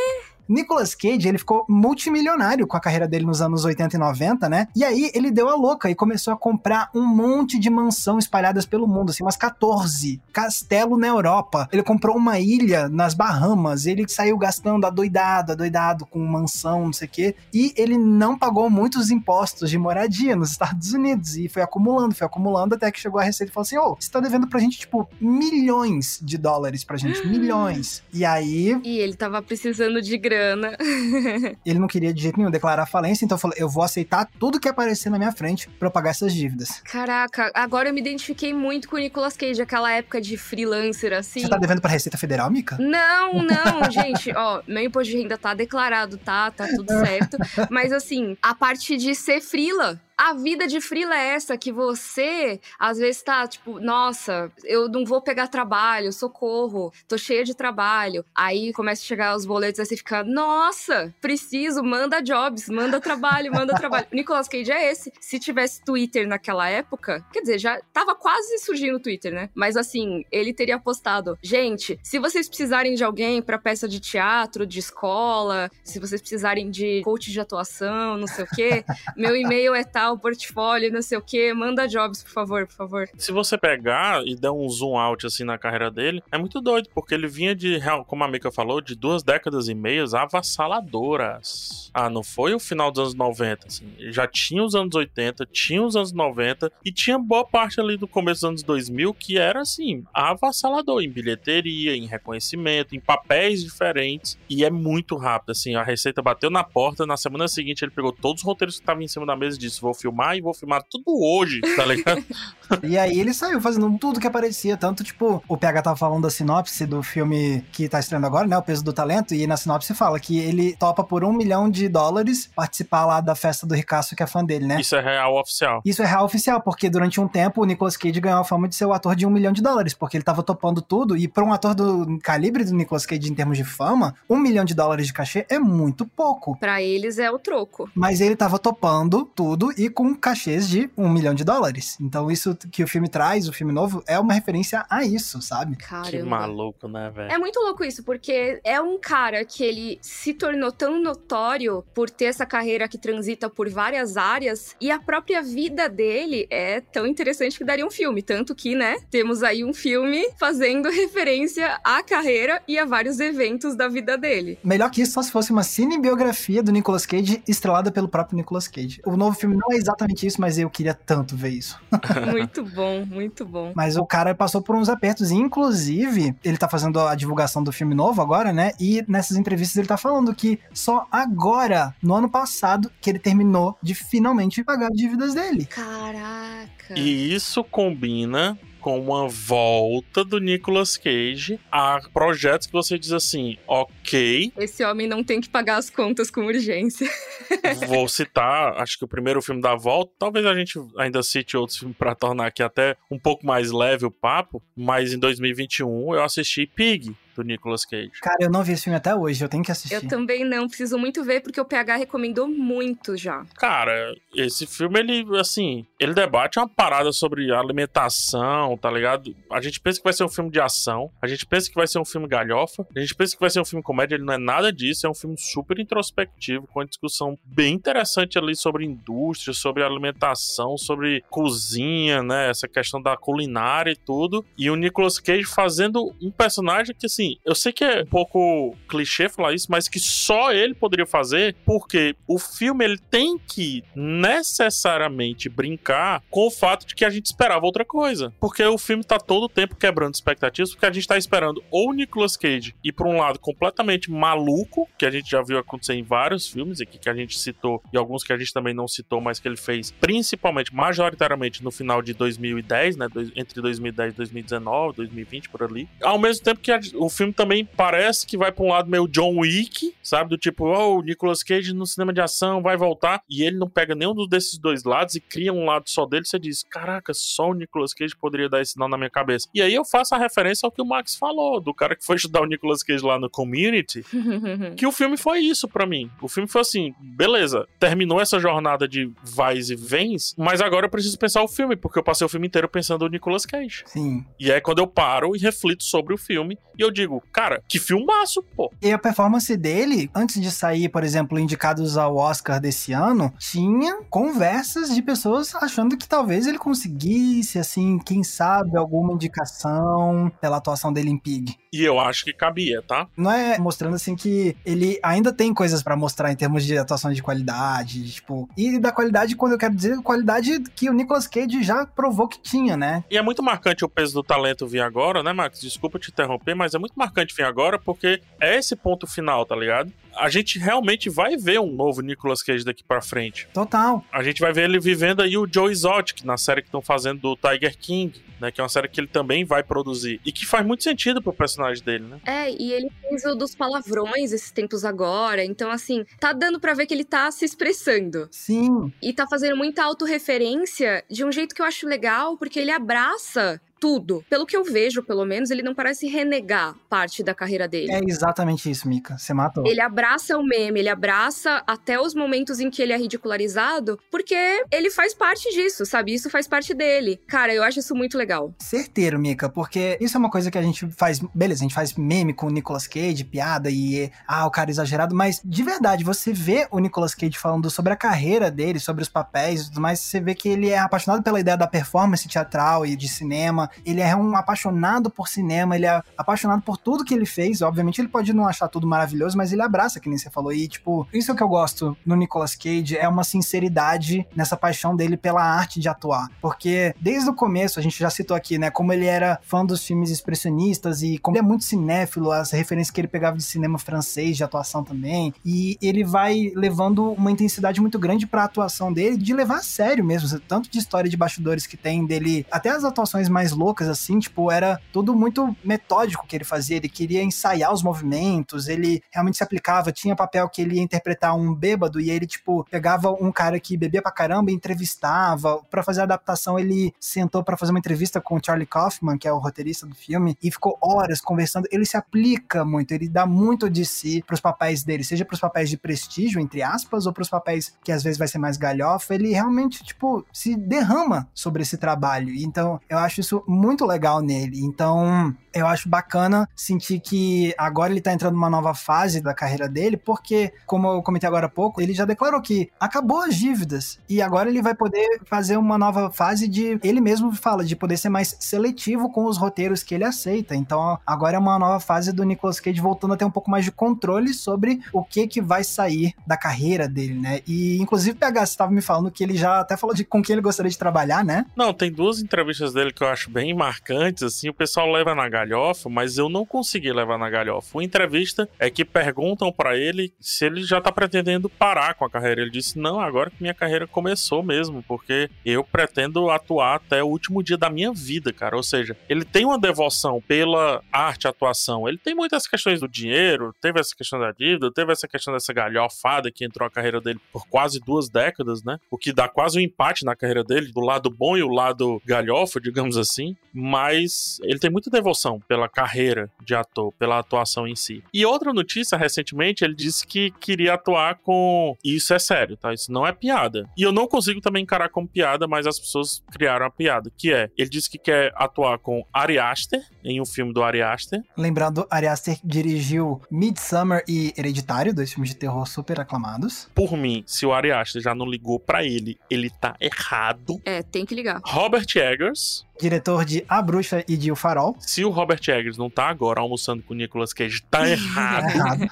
Nicolas Cage, ele ficou multimilionário com a carreira dele nos anos 80 e 90, né? E aí ele deu a louca e começou a comprar um monte de mansão espalhadas pelo mundo, assim, umas 14. Castelo na Europa. Ele comprou uma ilha nas Bahamas. Ele saiu gastando adoidado, adoidado com mansão, não sei o quê. E ele não pagou muitos impostos de moradia nos Estados Unidos. E foi acumulando, foi acumulando até que chegou a Receita e falou assim: ô, oh, você tá devendo pra gente, tipo, milhões de dólares pra gente. milhões. E aí. E ele tava precisando de grana ele não queria de jeito nenhum declarar falência, então falou: eu vou aceitar tudo que aparecer na minha frente para pagar essas dívidas. Caraca, agora eu me identifiquei muito com o Nicolas Cage, aquela época de freelancer assim. Você tá devendo pra Receita Federal, Mica? Não, não, gente, ó, meu imposto de renda tá declarado, tá? Tá tudo certo. Mas assim, a parte de ser frila, a vida de frila é essa que você, às vezes, tá tipo, nossa, eu não vou pegar trabalho, socorro, tô cheia de trabalho. Aí começa a chegar os boletos, aí você fica, nossa, preciso, manda jobs, manda trabalho, manda trabalho. Nicolas Cage é esse. Se tivesse Twitter naquela época, quer dizer, já tava quase surgindo o Twitter, né? Mas assim, ele teria postado, gente, se vocês precisarem de alguém para peça de teatro, de escola, se vocês precisarem de coach de atuação, não sei o quê, meu e-mail é tal o portfólio, não sei o que, manda jobs, por favor, por favor. Se você pegar e der um zoom out assim na carreira dele, é muito doido, porque ele vinha de, como a Mika falou, de duas décadas e meias avassaladoras. Ah, não foi o final dos anos 90, assim. Já tinha os anos 80, tinha os anos 90 e tinha boa parte ali do começo dos anos 2000 que era assim, avassalador em bilheteria, em reconhecimento, em papéis diferentes e é muito rápido, assim, a receita bateu na porta, na semana seguinte ele pegou todos os roteiros que estavam em cima da mesa e disse, vou filmar e vou filmar tudo hoje, tá ligado? e aí ele saiu fazendo tudo que aparecia, tanto tipo, o PH tava falando da sinopse do filme que tá estreando agora, né, O Peso do Talento, e na sinopse fala que ele topa por um milhão de dólares participar lá da festa do Ricasso, que é fã dele, né? Isso é real oficial. Isso é real oficial, porque durante um tempo o Nicolas Cage ganhou a fama de ser o ator de um milhão de dólares, porque ele tava topando tudo, e pra um ator do calibre do Nicolas Cage em termos de fama, um milhão de dólares de cachê é muito pouco. Para eles é o troco. Mas ele tava topando tudo e com cachês de um milhão de dólares. Então isso que o filme traz, o filme novo, é uma referência a isso, sabe? Caramba. Que maluco, né, velho? É muito louco isso, porque é um cara que ele se tornou tão notório por ter essa carreira que transita por várias áreas e a própria vida dele é tão interessante que daria um filme. Tanto que, né, temos aí um filme fazendo referência à carreira e a vários eventos da vida dele. Melhor que isso só se fosse uma cinebiografia do Nicolas Cage estrelada pelo próprio Nicolas Cage. O novo filme não é exatamente isso, mas eu queria tanto ver isso. muito bom, muito bom. Mas o cara passou por uns apertos, inclusive, ele tá fazendo a divulgação do filme novo agora, né? E nessas entrevistas ele tá falando que só agora, no ano passado, que ele terminou de finalmente pagar as dívidas dele. Caraca. E isso combina com uma volta do Nicolas Cage a projetos que você diz assim, ok. Esse homem não tem que pagar as contas com urgência. Vou citar, acho que o primeiro filme da volta, talvez a gente ainda cite outros filmes para tornar aqui até um pouco mais leve o papo, mas em 2021 eu assisti Pig, do Nicolas Cage. Cara, eu não vi esse filme até hoje, eu tenho que assistir. Eu também não, preciso muito ver, porque o PH recomendou muito já. Cara, esse filme, ele, assim, ele debate uma parada sobre alimentação, tá ligado? A gente pensa que vai ser um filme de ação, a gente pensa que vai ser um filme galhofa, a gente pensa que vai ser um filme comédia, ele não é nada disso, é um filme super introspectivo, com uma discussão bem interessante ali sobre indústria, sobre alimentação, sobre cozinha, né? Essa questão da culinária e tudo. E o Nicolas Cage fazendo um personagem que, assim, eu sei que é um pouco clichê falar isso, mas que só ele poderia fazer, porque o filme ele tem que necessariamente brincar com o fato de que a gente esperava outra coisa. Porque o filme tá todo o tempo quebrando expectativas, porque a gente tá esperando ou o Nicolas Cage ir pra um lado completamente maluco, que a gente já viu acontecer em vários filmes aqui que a gente citou, e alguns que a gente também não citou, mas que ele fez principalmente, majoritariamente no final de 2010, né? Entre 2010 e 2019, 2020, por ali. Ao mesmo tempo que a, o filme também parece que vai pra um lado meio John Wick, sabe? Do tipo, oh, o Nicolas Cage no cinema de ação vai voltar. E ele não pega nenhum desses dois lados e cria um lado só dele. Você diz, caraca, só o Nicolas Cage poderia dar esse sinal na minha cabeça. E aí eu faço a referência ao que o Max falou, do cara que foi estudar o Nicolas Cage lá no Community. que o filme foi isso para mim. O filme foi assim, beleza, terminou essa jornada de vais e vens, mas agora eu preciso pensar o filme, porque eu passei o filme inteiro pensando no Nicolas Cage. Sim. E é quando eu paro e reflito sobre o filme e eu digo, digo, cara, que filmaço, pô. E a performance dele, antes de sair, por exemplo, indicados ao Oscar desse ano, tinha conversas de pessoas achando que talvez ele conseguisse, assim, quem sabe, alguma indicação pela atuação dele em Pig. E eu acho que cabia, tá? Não é mostrando assim que ele ainda tem coisas para mostrar em termos de atuação de qualidade, tipo, e da qualidade quando eu quero dizer qualidade que o Nicolas Cage já provou que tinha, né? E é muito marcante o peso do talento vir agora, né, Max? Desculpa te interromper, mas é muito marcante vir agora porque é esse ponto final, tá ligado? A gente realmente vai ver um novo Nicolas Cage daqui para frente. Total. A gente vai ver ele vivendo aí o Joe Exotic na série que estão fazendo do Tiger King, né, que é uma série que ele também vai produzir e que faz muito sentido pro personagem dele, né? É, e ele fez o dos palavrões esses tempos agora, então assim, tá dando para ver que ele tá se expressando. Sim. E tá fazendo muita autorreferência de um jeito que eu acho legal, porque ele abraça tudo. Pelo que eu vejo, pelo menos, ele não parece renegar parte da carreira dele. É exatamente isso, Mika. Você matou. Ele abraça o meme, ele abraça até os momentos em que ele é ridicularizado, porque ele faz parte disso, sabe? Isso faz parte dele. Cara, eu acho isso muito legal. Certeiro, Mika, porque isso é uma coisa que a gente faz. Beleza, a gente faz meme com o Nicolas Cage, piada e. Ah, o cara exagerado, mas de verdade, você vê o Nicolas Cage falando sobre a carreira dele, sobre os papéis e tudo mais, você vê que ele é apaixonado pela ideia da performance teatral e de cinema ele é um apaixonado por cinema, ele é apaixonado por tudo que ele fez. Obviamente, ele pode não achar tudo maravilhoso, mas ele abraça, que nem você falou. E, tipo, isso é o que eu gosto no Nicolas Cage, é uma sinceridade nessa paixão dele pela arte de atuar. Porque desde o começo, a gente já citou aqui, né, como ele era fã dos filmes expressionistas e como ele é muito cinéfilo, as referências que ele pegava de cinema francês, de atuação também. E ele vai levando uma intensidade muito grande pra atuação dele, de levar a sério mesmo. Tanto de história de bastidores que tem dele, até as atuações mais loucas, assim, tipo, era tudo muito metódico que ele fazia. Ele queria ensaiar os movimentos, ele realmente se aplicava. Tinha papel que ele ia interpretar um bêbado e ele, tipo, pegava um cara que bebia pra caramba e entrevistava. para fazer a adaptação, ele sentou para fazer uma entrevista com o Charlie Kaufman, que é o roteirista do filme, e ficou horas conversando. Ele se aplica muito, ele dá muito de si pros papéis dele, seja pros papéis de prestígio, entre aspas, ou pros papéis que às vezes vai ser mais galhofa. Ele realmente, tipo, se derrama sobre esse trabalho. Então, eu acho isso muito legal nele. Então, eu acho bacana sentir que agora ele tá entrando numa nova fase da carreira dele, porque, como eu comentei agora há pouco, ele já declarou que acabou as dívidas e agora ele vai poder fazer uma nova fase de. Ele mesmo fala de poder ser mais seletivo com os roteiros que ele aceita. Então, agora é uma nova fase do Nicolas Cage voltando a ter um pouco mais de controle sobre o que que vai sair da carreira dele, né? E, inclusive, PH, você estava me falando que ele já até falou de com quem ele gostaria de trabalhar, né? Não, tem duas entrevistas dele que eu acho bem marcantes, assim, o pessoal leva na galhofa, mas eu não consegui levar na galhofa. Uma entrevista é que perguntam para ele se ele já tá pretendendo parar com a carreira. Ele disse: "Não, agora que minha carreira começou mesmo, porque eu pretendo atuar até o último dia da minha vida, cara". Ou seja, ele tem uma devoção pela arte, atuação. Ele tem muitas questões do dinheiro, teve essa questão da dívida, teve essa questão dessa galhofada que entrou a carreira dele por quase duas décadas, né? O que dá quase um empate na carreira dele, do lado bom e o lado galhofa, digamos assim. Mas ele tem muita devoção pela carreira de ator, pela atuação em si. E outra notícia, recentemente, ele disse que queria atuar com. Isso é sério, tá? Isso não é piada. E eu não consigo também encarar como piada, mas as pessoas criaram a piada, que é: ele disse que quer atuar com Ari Aster, em um filme do Ari Aster. Lembrando, Ari Aster dirigiu Midsummer e Hereditário, dois filmes de terror super aclamados. Por mim, se o Ari Aster já não ligou para ele, ele tá errado. É, tem que ligar. Robert Eggers, diretor de A Bruxa e de O Farol. Se o Robert Eggers não tá agora almoçando com o Nicolas Cage, tá errado. errado.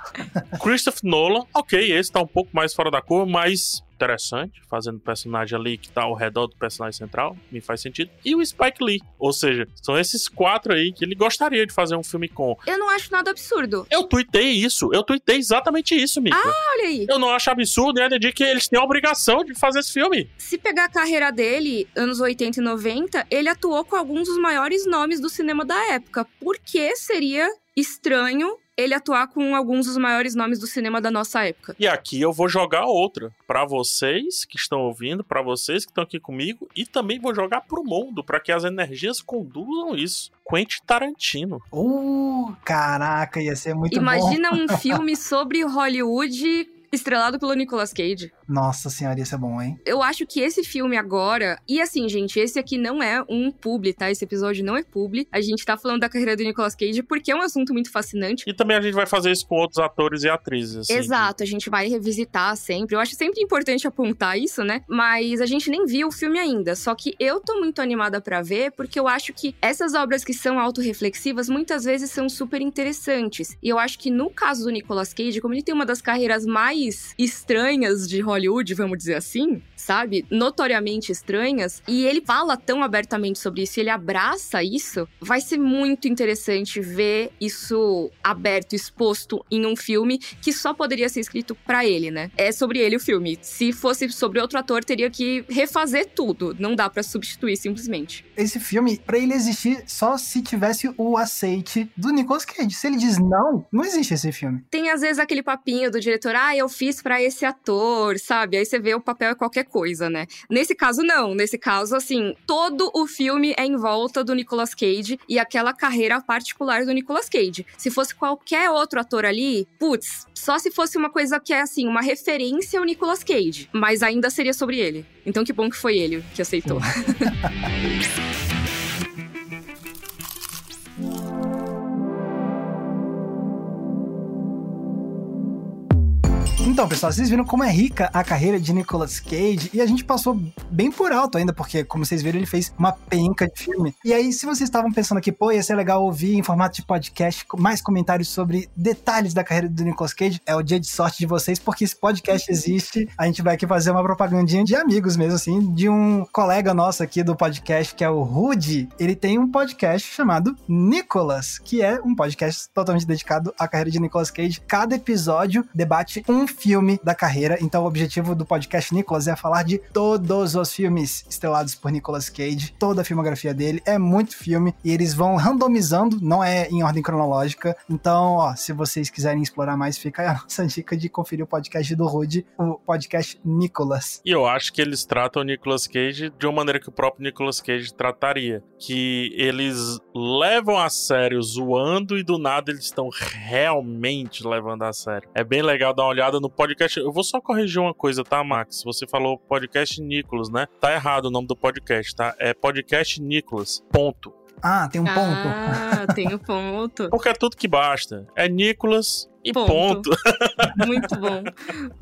Christopher Nolan, ok, esse tá um pouco mais fora da cor, mas interessante, fazendo personagem ali que tá ao redor do personagem central, me faz sentido. E o Spike Lee, ou seja, são esses quatro aí que ele gostaria de fazer um filme com. Eu não acho nada absurdo. Eu tuitei isso, eu tuitei exatamente isso, Mika. Ah, olha aí. Eu não acho absurdo, né, de que eles têm a obrigação de fazer esse filme. Se pegar a carreira dele, anos 80 e 90, ele atuou com alguns dos maiores nomes do cinema da época. Por que seria estranho ele atuar com alguns dos maiores nomes do cinema da nossa época. E aqui eu vou jogar outra para vocês que estão ouvindo, para vocês que estão aqui comigo e também vou jogar pro mundo para que as energias conduzam isso. Quentin Tarantino. Uh, caraca, ia ser muito Imagina bom. um filme sobre Hollywood estrelado pelo Nicolas Cage. Nossa senhora, isso é bom, hein? Eu acho que esse filme agora. E assim, gente, esse aqui não é um publi, tá? Esse episódio não é publi. A gente tá falando da carreira do Nicolas Cage porque é um assunto muito fascinante. E também a gente vai fazer isso com outros atores e atrizes. Assim. Exato, a gente vai revisitar sempre. Eu acho sempre importante apontar isso, né? Mas a gente nem viu o filme ainda. Só que eu tô muito animada para ver porque eu acho que essas obras que são autorreflexivas muitas vezes são super interessantes. E eu acho que no caso do Nicolas Cage, como ele tem uma das carreiras mais estranhas de Hollywood, vamos dizer assim, sabe? Notoriamente estranhas. E ele fala tão abertamente sobre isso, ele abraça isso. Vai ser muito interessante ver isso aberto, exposto em um filme que só poderia ser escrito para ele, né? É sobre ele o filme. Se fosse sobre outro ator, teria que refazer tudo. Não dá para substituir simplesmente. Esse filme, para ele existir, só se tivesse o aceite do Nicolas Cage. Se ele diz não, não existe esse filme. Tem às vezes aquele papinho do diretor, ah, eu fiz para esse ator, sabe? Aí você vê o papel é qualquer coisa, né? Nesse caso, não. Nesse caso, assim, todo o filme é em volta do Nicolas Cage e aquela carreira particular do Nicolas Cage. Se fosse qualquer outro ator ali, putz, só se fosse uma coisa que é, assim, uma referência ao Nicolas Cage. Mas ainda seria sobre ele. Então que bom que foi ele que aceitou. Então, pessoal, vocês viram como é rica a carreira de Nicolas Cage e a gente passou bem por alto ainda, porque, como vocês viram, ele fez uma penca de filme. E aí, se vocês estavam pensando que, pô, ia ser legal ouvir em formato de podcast mais comentários sobre detalhes da carreira do Nicolas Cage, é o dia de sorte de vocês, porque esse podcast existe. A gente vai aqui fazer uma propagandinha de amigos mesmo, assim, de um colega nosso aqui do podcast, que é o Rudy. Ele tem um podcast chamado Nicolas, que é um podcast totalmente dedicado à carreira de Nicolas Cage. Cada episódio debate um filme da carreira. Então, o objetivo do podcast Nicolas é falar de todos os filmes estrelados por Nicolas Cage, toda a filmografia dele. É muito filme e eles vão randomizando, não é em ordem cronológica. Então, ó, se vocês quiserem explorar mais, fica aí a nossa dica de conferir o podcast do Rude, o podcast Nicolas. E eu acho que eles tratam o Nicolas Cage de uma maneira que o próprio Nicolas Cage trataria. Que eles levam a sério zoando e do nada eles estão realmente levando a sério. É bem legal dar uma olhada no podcast. Eu vou só corrigir uma coisa, tá, Max? Você falou podcast Nicolas, né? Tá errado o nome do podcast, tá? É podcast Nicolas. Ponto. Ah, tem um ponto. Ah, tem um ponto. Porque é tudo que basta. É Nicolas e ponto. ponto. Muito bom.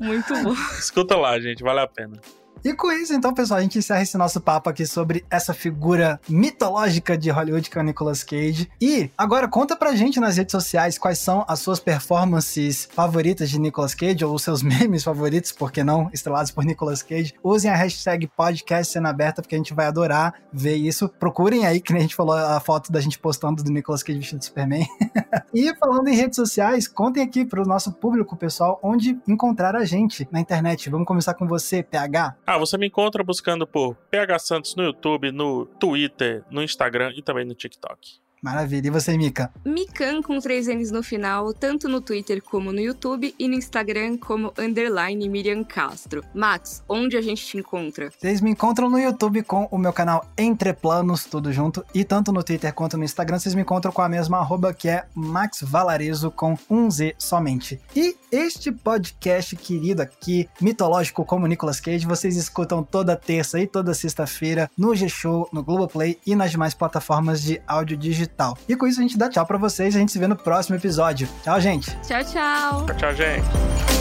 Muito bom. Escuta lá, gente, vale a pena. E com isso, então, pessoal, a gente encerra esse nosso papo aqui sobre essa figura mitológica de Hollywood que é o Nicolas Cage. E agora conta pra gente nas redes sociais quais são as suas performances favoritas de Nicolas Cage ou os seus memes favoritos, por que não, estrelados por Nicolas Cage. Usem a hashtag podcast aberta, porque a gente vai adorar ver isso. Procurem aí, que nem a gente falou a foto da gente postando do Nicolas Cage vestido de Superman. e falando em redes sociais, contem aqui pro nosso público, pessoal, onde encontrar a gente na internet. Vamos começar com você, PH. Ah, você me encontra buscando por PH Santos no YouTube, no Twitter, no Instagram e também no TikTok. Maravilha. E você, Mika? Mikan com três N's no final, tanto no Twitter como no YouTube e no Instagram como underline Miriam Castro. Max, onde a gente te encontra? Vocês me encontram no YouTube com o meu canal Entre Planos, tudo junto, e tanto no Twitter quanto no Instagram vocês me encontram com a mesma arroba que é Max Valarezo com um Z somente. E este podcast querido aqui, mitológico como Nicolas Cage, vocês escutam toda terça e toda sexta-feira no G-Show, no Globoplay e nas demais plataformas de áudio digital tal. E com isso a gente dá tchau para vocês, a gente se vê no próximo episódio. Tchau, gente. Tchau, tchau. Tchau, tchau, gente.